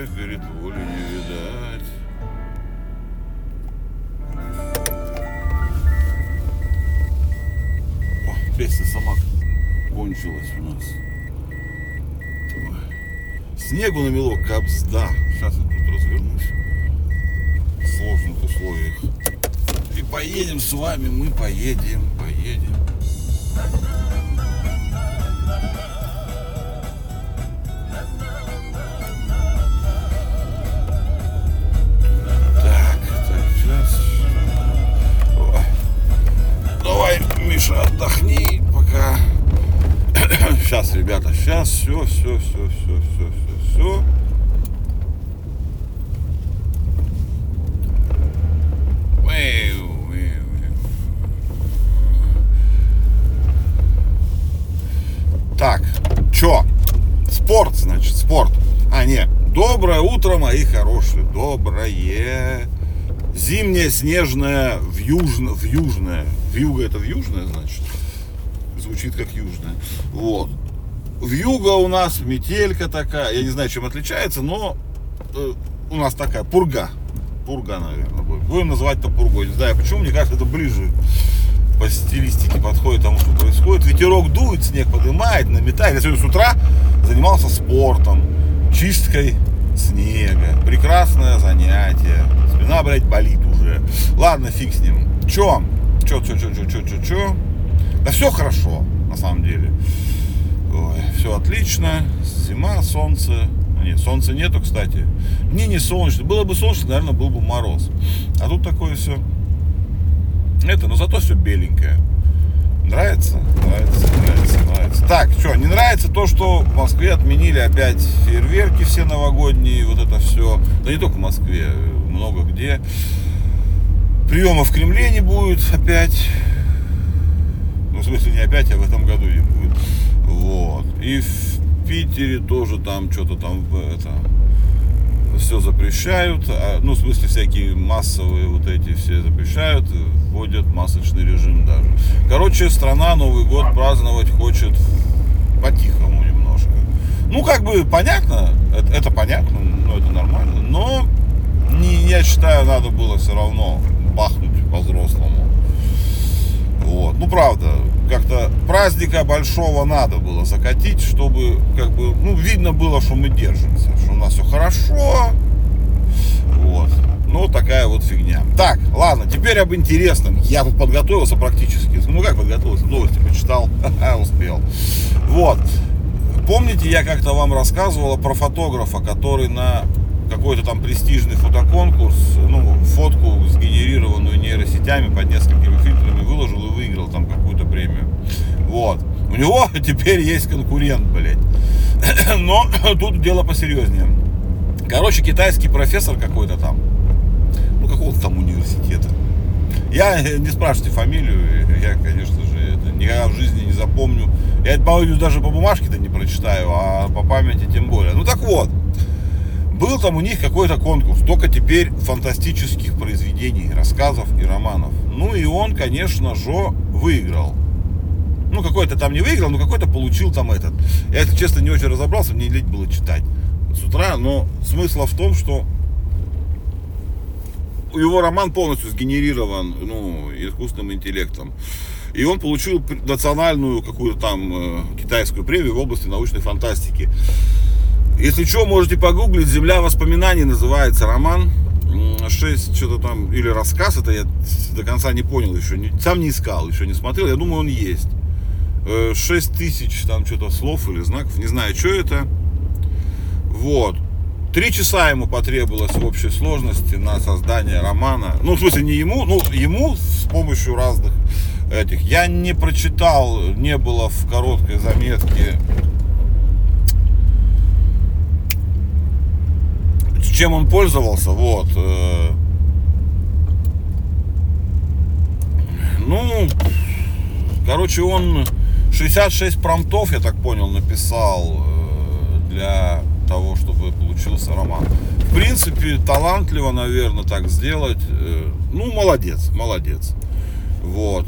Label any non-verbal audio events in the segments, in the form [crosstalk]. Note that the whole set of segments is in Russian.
человек, говорит, воли не видать. О, песня сама кончилась у нас. Ой. Снегу намело капсда. Сейчас я тут развернусь. В сложных условиях. И поедем с вами, мы поедем, поедем. Сейчас все, все, все, все, все, все, все. Так, чё? Спорт, значит, спорт. А, нет. Доброе утро, мои хорошие. Доброе. Зимнее, снежное, в южное, в южное. В юго это в южное, значит. Звучит как южное. Вот. В юго у нас метелька такая. Я не знаю, чем отличается, но э, у нас такая пурга. Пурга, наверное, будет. Будем называть это пургой. Не знаю почему, мне кажется, это ближе по стилистике подходит тому, что происходит. Ветерок дует, снег поднимает, наметает. Я сегодня с утра занимался спортом, чисткой снега. Прекрасное занятие. Спина, блядь, болит уже. Ладно, фиг с ним. Чё? Чё, чё, чё, чё, чё, чё, чё? Да все хорошо, на самом деле. Отлично. Зима, солнце. Нет, солнца нету, кстати. Дни не солнечные. Было бы солнечно, наверное, был бы мороз. А тут такое все. Это, но зато все беленькое. Нравится? Нравится, нравится, нравится. Так, что, не нравится то, что в Москве отменили опять фейерверки все новогодние, вот это все. Да не только в Москве, много где. Приема в Кремле не будет опять. Ну, в смысле, не опять, а в этом году не будет. Вот. И в Питере тоже там что-то там это все запрещают, а, ну, в смысле, всякие массовые вот эти все запрещают, вводят масочный режим даже. Короче, страна Новый год праздновать хочет по-тихому немножко. Ну, как бы понятно, это, это понятно, ну, это нормально, но не, я считаю, надо было все равно бахнуть по-взрослому. Ну, правда, как-то праздника большого надо было закатить, чтобы, как бы, ну, видно было, что мы держимся, что у нас все хорошо. Вот. Ну, такая вот фигня. Так, ладно, теперь об интересном. Я тут подготовился практически. Ну, как подготовился? Новости почитал. [laughs] Успел. Вот. Помните, я как-то вам рассказывала про фотографа, который на какой-то там престижный фотоконкурс, ну, фотку сгенерированную нейросетями под несколькими фильтрами выложил и выиграл там какую-то премию. Вот. У него [laughs] теперь есть конкурент, блядь. [clears throat] Но [clears throat] тут дело посерьезнее. Короче, китайский профессор какой-то там, ну, какого-то там университета. Я не спрашивайте фамилию, я, конечно же, это никогда в жизни не запомню. Я, по-моему, даже по бумажке-то не прочитаю, а по памяти тем более. Ну так вот, был там у них какой-то конкурс, только теперь фантастических произведений, рассказов и романов. Ну и он, конечно же, выиграл. Ну, какой-то там не выиграл, но какой-то получил там этот. Я, если честно, не очень разобрался, мне лень было читать с утра, но смысл в том, что его роман полностью сгенерирован ну, искусственным интеллектом. И он получил национальную какую-то там э, китайскую премию в области научной фантастики. Если что, можете погуглить. Земля воспоминаний называется роман. 6 что-то там, или рассказ, это я до конца не понял еще, сам не искал, еще не смотрел, я думаю, он есть. 6 тысяч там что-то слов или знаков, не знаю, что это. Вот. Три часа ему потребовалось в общей сложности на создание романа. Ну, в смысле, не ему, ну, ему с помощью разных этих. Я не прочитал, не было в короткой заметке чем он пользовался, вот. э, Ну, короче, он 66 промтов, я так понял, написал э, для того, чтобы получился роман. В принципе, талантливо, наверное, так сделать. Э, Ну, молодец, молодец. Вот.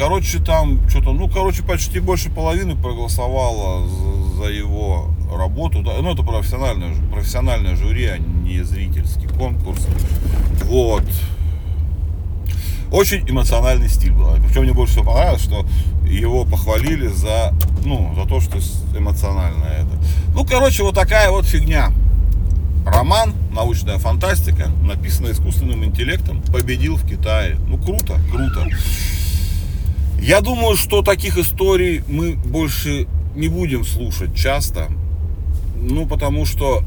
Короче, там что-то, ну, короче, почти больше половины проголосовало за, за его работу. Ну, это профессиональное, профессиональное жюри, а не зрительский конкурс. Вот. Очень эмоциональный стиль был. Причем мне больше всего понравилось, что его похвалили за, ну, за то, что эмоционально это. Ну, короче, вот такая вот фигня. Роман, научная фантастика, написанный искусственным интеллектом, победил в Китае. Ну, круто, круто. Я думаю, что таких историй мы больше не будем слушать часто. Ну, потому что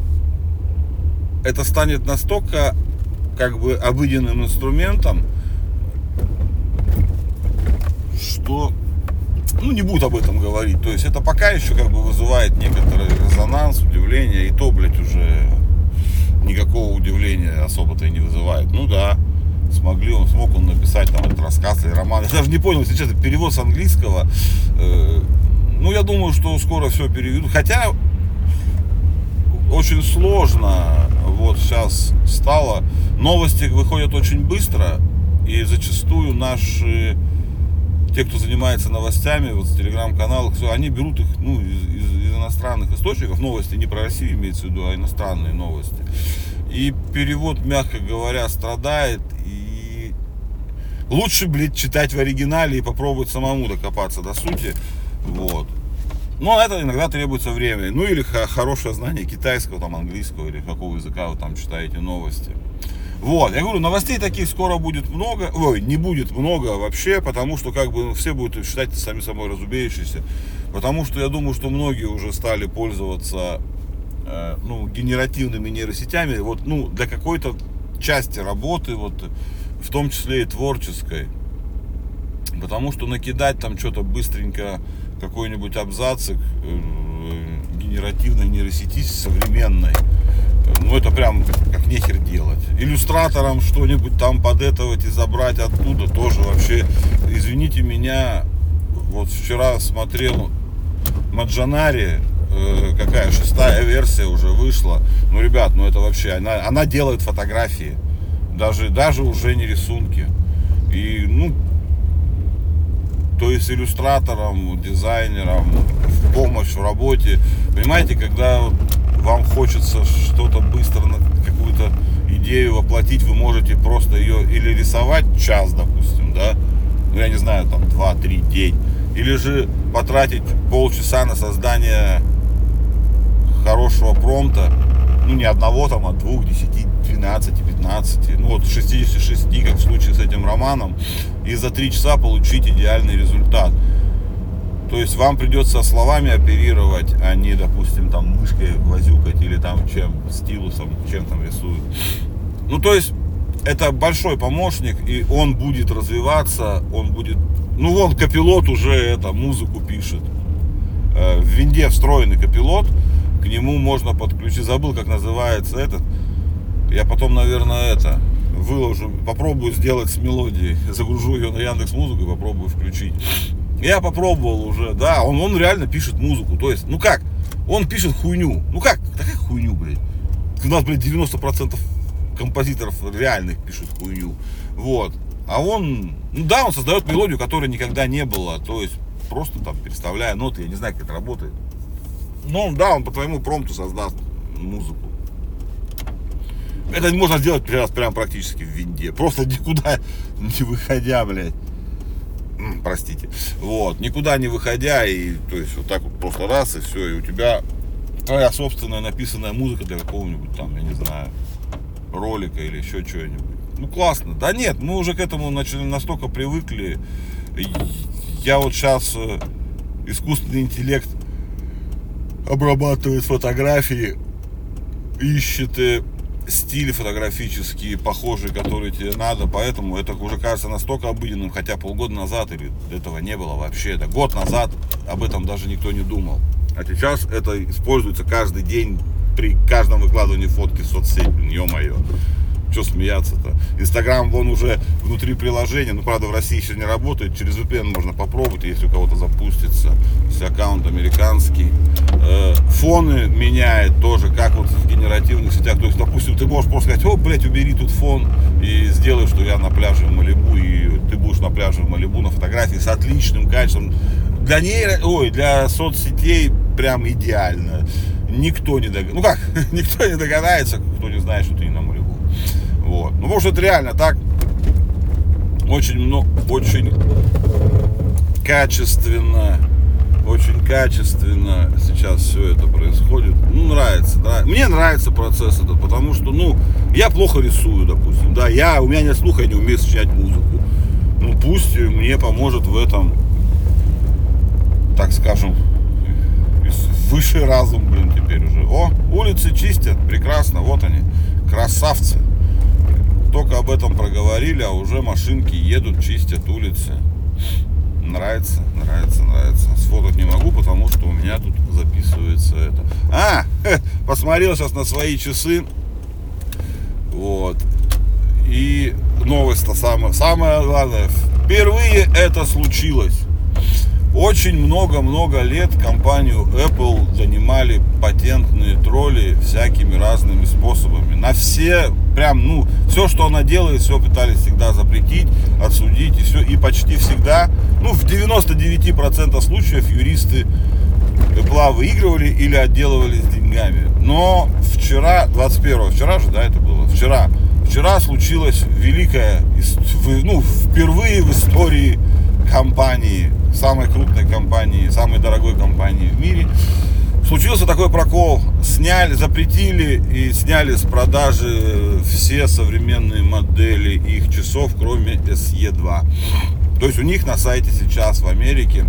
это станет настолько как бы обыденным инструментом, что ну, не будут об этом говорить. То есть это пока еще как бы вызывает некоторый резонанс, удивление, и то, блядь, уже никакого удивления особо-то и не вызывает. Ну да, смогли он, смог он написать там этот рассказ или роман. Я даже не понял, сейчас это перевод с английского. Э, ну, я думаю, что скоро все переведут. Хотя очень сложно вот сейчас стало. Новости выходят очень быстро, и зачастую наши те, кто занимается новостями, вот в телеграм-каналах, они берут их ну, из, из, из иностранных источников, новости не про Россию имеется в виду, а иностранные новости. И перевод, мягко говоря, страдает. И лучше, блядь, читать в оригинале и попробовать самому докопаться до сути. Вот. Но это иногда требуется время. Ну или хорошее знание китайского, там, английского или какого языка вы там читаете новости. Вот, я говорю, новостей таких скоро будет много, ой, не будет много вообще, потому что как бы все будут считать сами собой разумеющиеся, потому что я думаю, что многие уже стали пользоваться э, ну, генеративными нейросетями, вот, ну, для какой-то части работы, вот, в том числе и творческой, потому что накидать там что-то быстренько, какой-нибудь абзацик э, генеративной нейросети современной, ну это прям как нехер делать. Иллюстратором что-нибудь там подэтовать и забрать оттуда тоже вообще, извините меня, вот вчера смотрел Маджанари, э, какая шестая версия уже вышла. Ну, ребят, ну это вообще, она, она делает фотографии, даже, даже уже не рисунки. И, ну, то есть иллюстратором, дизайнером, в помощь в работе. Понимаете, когда вам хочется что-то быстро, какую-то идею воплотить, вы можете просто ее или рисовать час, допустим, да, ну я не знаю, там 2-3 день, или же потратить полчаса на создание хорошего промпта, ну не одного там, а двух, десяти, двенадцати, пятнадцати, ну вот 66, как в случае с этим романом, и за три часа получить идеальный результат. То есть вам придется словами оперировать, а не, допустим, там мышкой возюкать или там чем, стилусом, чем там рисуют. Ну, то есть это большой помощник, и он будет развиваться, он будет... Ну, вон, копилот уже это, музыку пишет. Э, в винде встроенный копилот, к нему можно подключить, забыл, как называется этот. Я потом, наверное, это выложу, попробую сделать с мелодией, [laughs] загружу ее на Яндекс Музыку и попробую включить. Я попробовал уже, да, он, он реально пишет музыку. То есть, ну как, он пишет хуйню. Ну как, такая хуйню, блядь. У нас, блядь, 90% композиторов реальных пишут хуйню. Вот. А он, ну да, он создает мелодию, которой никогда не было. То есть, просто там переставляя ноты, я не знаю, как это работает. Но да, он по твоему промпту создаст музыку. Это можно сделать прямо, прямо практически в винде. Просто никуда не выходя, блядь простите, вот, никуда не выходя, и, то есть, вот так вот просто раз, и все, и у тебя твоя собственная написанная музыка для какого-нибудь там, я не знаю, ролика или еще чего-нибудь. Ну, классно. Да нет, мы уже к этому начали настолько привыкли. Я вот сейчас э, искусственный интеллект обрабатывает фотографии, ищет э, стиль фотографический похожий, который тебе надо, поэтому это уже кажется настолько обыденным, хотя полгода назад или этого не было вообще, это год назад об этом даже никто не думал. А сейчас это используется каждый день при каждом выкладывании фотки в соцсеть, блин, ё-моё. Что смеяться-то? Инстаграм, вон уже внутри приложения, ну, правда, в России еще не работает, через VPN можно попробовать, если у кого-то запустится, если аккаунт американский. Фоны меняет тоже, как вот в генеративных сетях. То есть, допустим, ты можешь просто сказать, о, блядь, убери тут фон и сделай, что я на пляже в Малибу, и ты будешь на пляже в Малибу на фотографии с отличным качеством, для нейро, ой, для соцсетей прям идеально. Никто не догадается. Ну как, [laughs] никто не догадается, кто не знает, что ты не на был. Вот. Ну, что это реально так. Очень много, очень качественно, очень качественно сейчас все это происходит. Ну, нравится, да. Мне нравится процесс этот, потому что, ну, я плохо рисую, допустим, да, я, у меня нет слуха, я не умею сочинять музыку. Ну, пусть мне поможет в этом, так скажем, высший разум, блин, теперь уже. О, улицы чистят, прекрасно, вот они, красавцы. Только об этом проговорили, а уже машинки едут, чистят улицы. Нравится, нравится, нравится. Сфотать не могу, потому что у меня тут записывается это. А, [laughs] посмотрел сейчас на свои часы. Вот. И новость-то самая, самое главное. Впервые это случилось. Очень много-много лет компанию Apple занимали патентные тролли всякими разными способами. На все, прям, ну, все, что она делает, все пытались всегда запретить, отсудить и все. И почти всегда, ну, в 99% случаев юристы Apple выигрывали или отделывались деньгами. Но вчера, 21 вчера же, да, это было, вчера, вчера случилось великое, ну, впервые в истории компании самой крупной компании, самой дорогой компании в мире, случился такой прокол. Сняли, запретили и сняли с продажи все современные модели их часов, кроме SE2. То есть у них на сайте сейчас в Америке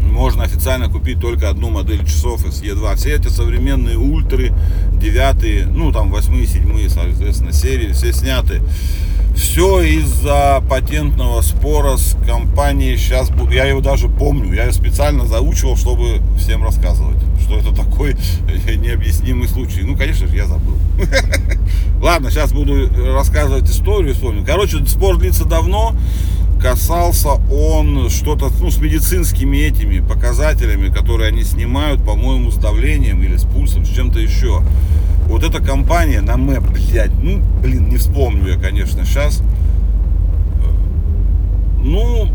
можно официально купить только одну модель часов SE2. Все эти современные ультры, девятые, ну там восьмые, седьмые, соответственно, серии, все сняты. Все из-за патентного спора с компанией. Сейчас я его даже помню. Я его специально заучивал, чтобы всем рассказывать, что это такой [laughs] необъяснимый случай. Ну, конечно же, я забыл. [laughs] Ладно, сейчас буду рассказывать историю, вспомню. Короче, спор длится давно. Касался он что-то ну, с медицинскими этими показателями, которые они снимают, по-моему, с давлением или с пульсом, с чем-то еще. Вот эта компания на МЭП, блядь, ну, блин, не вспомню я, конечно, сейчас. Ну,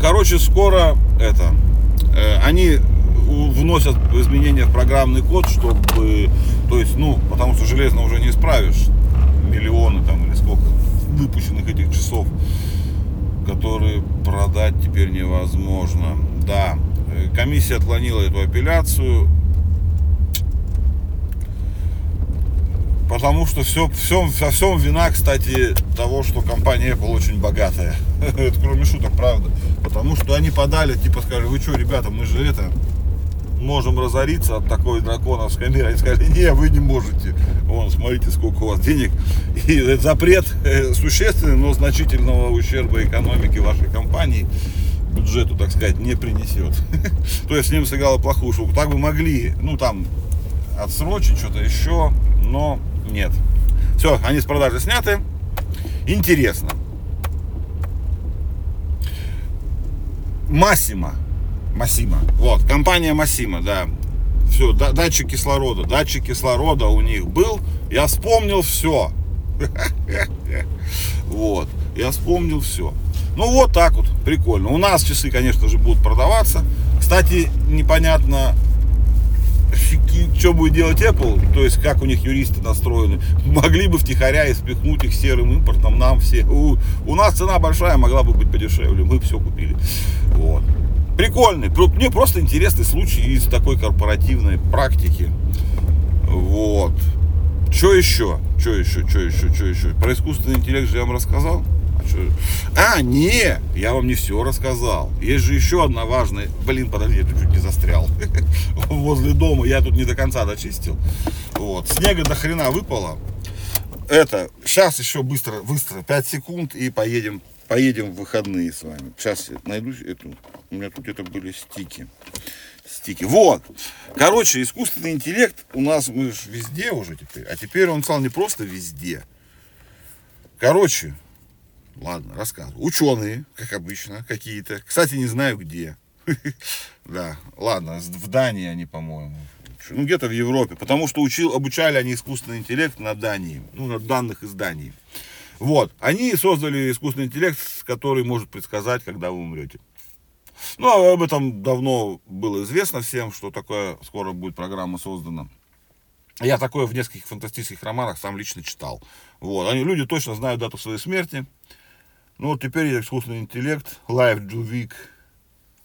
короче, скоро это, э, они вносят изменения в программный код, чтобы, то есть, ну, потому что железно уже не исправишь миллионы там или сколько выпущенных этих часов, которые продать теперь невозможно. Да, э, комиссия отклонила эту апелляцию, Потому что все, все, во всем вина, кстати, того, что компания Apple очень богатая. [laughs] это кроме шуток, правда. Потому что они подали, типа, сказали, вы что, ребята, мы же это, можем разориться от такой драконовской меры. Они сказали, не, вы не можете. Вон, смотрите, сколько у вас денег. И запрет э, существенный, но значительного ущерба экономике вашей компании бюджету, так сказать, не принесет. [laughs] То есть с ним сыграла плохую шутку. Так бы могли, ну там, отсрочить что-то еще, но нет. Все, они с продажи сняты. Интересно. Массима. Массима. Вот, компания Массима, да. Все, датчик кислорода. Датчик кислорода у них был. Я вспомнил все. [laughs] Вот. Я вспомнил все. Ну вот так вот, прикольно. У нас часы, конечно же, будут продаваться. Кстати, непонятно, что будет делать Apple, то есть как у них юристы настроены, [laughs] могли бы втихаря и спихнуть их серым импортом нам все. У, у нас цена большая, могла бы быть подешевле, мы все купили. Вот. Прикольный, мне просто интересный случай из такой корпоративной практики. Вот. Что еще? Что еще? Что еще? Что еще? Про искусственный интеллект же я вам рассказал. А, не, я вам не все рассказал. Есть же еще одна важная... Блин, подожди, я чуть не застрял. [laughs] Возле дома я тут не до конца дочистил. Вот. Снега до хрена выпало. Это, сейчас еще быстро, быстро, 5 секунд и поедем, поедем в выходные с вами. Сейчас я найду эту, у меня тут это были стики. Стики. Вот. Короче, искусственный интеллект у нас мы же везде уже теперь. А теперь он стал не просто везде. Короче, Ладно, рассказываю. Ученые, как обычно, какие-то. Кстати, не знаю где. [laughs] Да, ладно, в Дании они, по-моему. Ну, где-то в Европе. Потому что учил, обучали они искусственный интеллект на Дании. Ну, на данных из Дании. Вот. Они создали искусственный интеллект, который может предсказать, когда вы умрете. Ну, а об этом давно было известно всем, что такое скоро будет программа создана. Я такое в нескольких фантастических романах сам лично читал. Вот. Они, люди точно знают дату своей смерти. Ну, теперь искусственный интеллект, Life Juvik.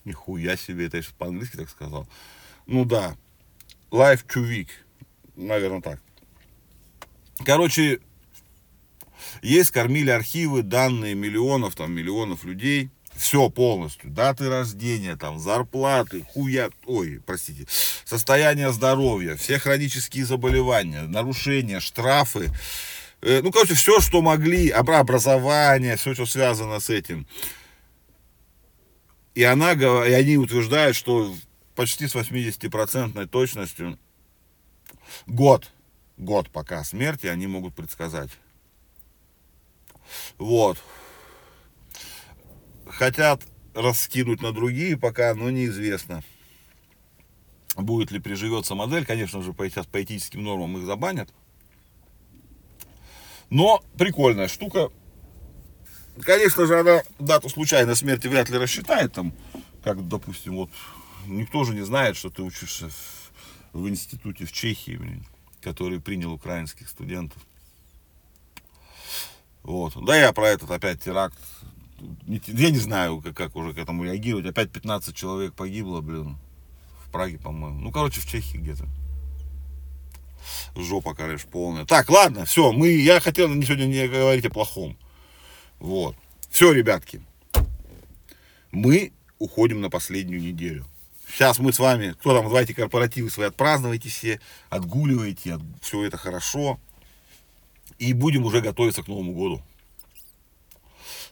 Нихуя себе, это я сейчас по-английски так сказал. Ну да, Life Juvik. Наверное, так. Короче, есть, кормили архивы, данные миллионов, там, миллионов людей. Все полностью. Даты рождения, там, зарплаты, хуя, ой, простите, состояние здоровья, все хронические заболевания, нарушения, штрафы. Э, ну, короче, все, что могли, образование, все, что связано с этим. И, она, и они утверждают, что почти с 80% точностью год, год пока смерти они могут предсказать. Вот. Хотят раскинуть на другие пока, но неизвестно. Будет ли приживется модель, конечно же, по, сейчас по этическим нормам их забанят. Но прикольная штука. Конечно же, она дату случайной смерти вряд ли рассчитает, там, как, допустим, вот, никто же не знает, что ты учишься в, в институте в Чехии, блин, который принял украинских студентов. Вот. Да я про этот опять теракт. Я не знаю, как, как уже к этому реагировать. Опять 15 человек погибло, блин. В Праге, по-моему. Ну, короче, в Чехии где-то. Жопа, короче, полная. Так, ладно, все. Мы, я хотел сегодня не говорить о плохом. Вот. Все, ребятки. Мы уходим на последнюю неделю. Сейчас мы с вами, кто там, давайте корпоративы свои отпраздновайте все, отгуливайте, от, все это хорошо и будем уже готовиться к Новому году.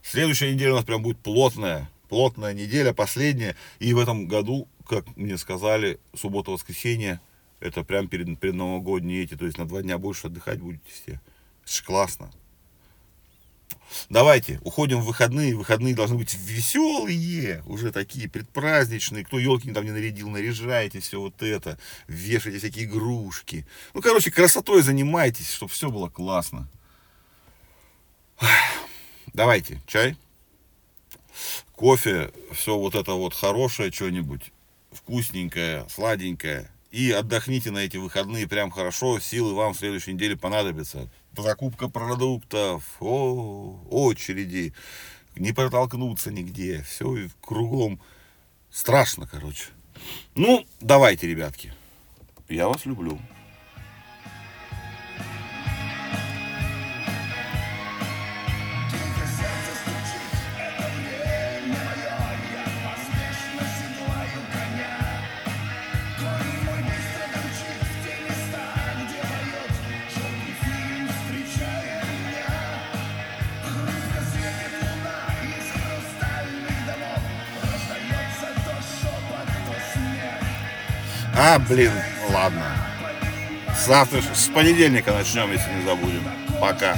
Следующая неделя у нас прям будет плотная, плотная неделя, последняя. И в этом году, как мне сказали, суббота-воскресенье, это прям перед, перед новогодние эти, то есть на два дня больше отдыхать будете все. Это же классно. Давайте, уходим в выходные. Выходные должны быть веселые, уже такие предпраздничные. Кто елки там не нарядил, наряжайте все вот это. Вешайте всякие игрушки. Ну, короче, красотой занимайтесь, чтобы все было классно. Давайте, чай, кофе, все вот это вот хорошее что-нибудь, вкусненькое, сладенькое. И отдохните на эти выходные прям хорошо, силы вам в следующей неделе понадобятся закупка продуктов, о, очереди, не протолкнуться нигде, все кругом страшно, короче. Ну, давайте, ребятки, я вас люблю. А, блин, ладно. Завтра, с понедельника начнем, если не забудем. Пока.